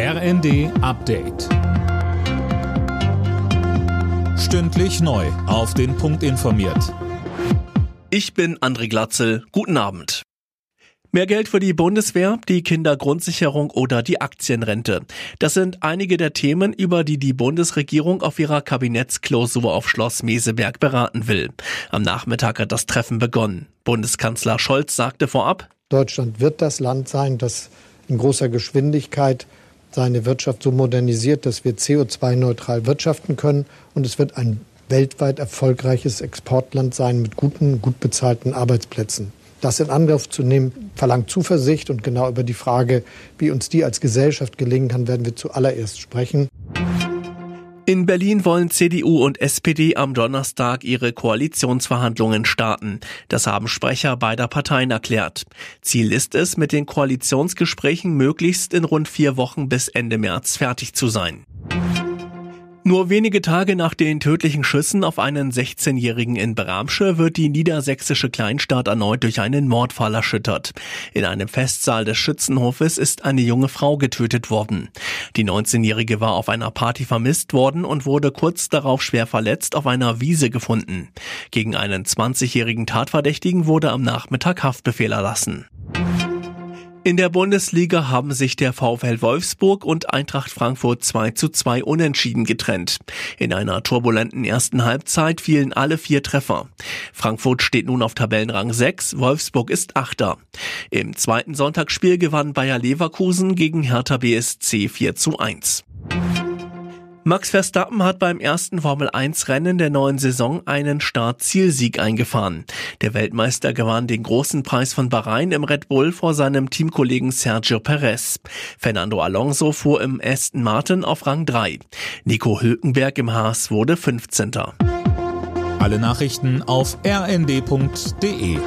RND Update. Stündlich neu. Auf den Punkt informiert. Ich bin André Glatzel. Guten Abend. Mehr Geld für die Bundeswehr, die Kindergrundsicherung oder die Aktienrente. Das sind einige der Themen, über die die Bundesregierung auf ihrer Kabinettsklausur auf Schloss Meseberg beraten will. Am Nachmittag hat das Treffen begonnen. Bundeskanzler Scholz sagte vorab, Deutschland wird das Land sein, das in großer Geschwindigkeit seine Wirtschaft so modernisiert, dass wir CO2-neutral wirtschaften können. Und es wird ein weltweit erfolgreiches Exportland sein mit guten, gut bezahlten Arbeitsplätzen. Das in Angriff zu nehmen, verlangt Zuversicht. Und genau über die Frage, wie uns die als Gesellschaft gelingen kann, werden wir zuallererst sprechen. In Berlin wollen CDU und SPD am Donnerstag ihre Koalitionsverhandlungen starten. Das haben Sprecher beider Parteien erklärt. Ziel ist es, mit den Koalitionsgesprächen möglichst in rund vier Wochen bis Ende März fertig zu sein. Nur wenige Tage nach den tödlichen Schüssen auf einen 16-Jährigen in Bramsche wird die niedersächsische Kleinstadt erneut durch einen Mordfall erschüttert. In einem Festsaal des Schützenhofes ist eine junge Frau getötet worden. Die 19-Jährige war auf einer Party vermisst worden und wurde kurz darauf schwer verletzt auf einer Wiese gefunden. Gegen einen 20-jährigen Tatverdächtigen wurde am Nachmittag Haftbefehl erlassen. In der Bundesliga haben sich der VfL Wolfsburg und Eintracht Frankfurt 2 zu 2 unentschieden getrennt. In einer turbulenten ersten Halbzeit fielen alle vier Treffer. Frankfurt steht nun auf Tabellenrang 6, Wolfsburg ist Achter. Im zweiten Sonntagsspiel gewann Bayer Leverkusen gegen Hertha BSC 4 zu 1. Max Verstappen hat beim ersten Formel-1-Rennen der neuen Saison einen Start-Zielsieg eingefahren. Der Weltmeister gewann den großen Preis von Bahrain im Red Bull vor seinem Teamkollegen Sergio Perez. Fernando Alonso fuhr im Aston Martin auf Rang 3. Nico Hülkenberg im Haas wurde 15. Alle Nachrichten auf rnd.de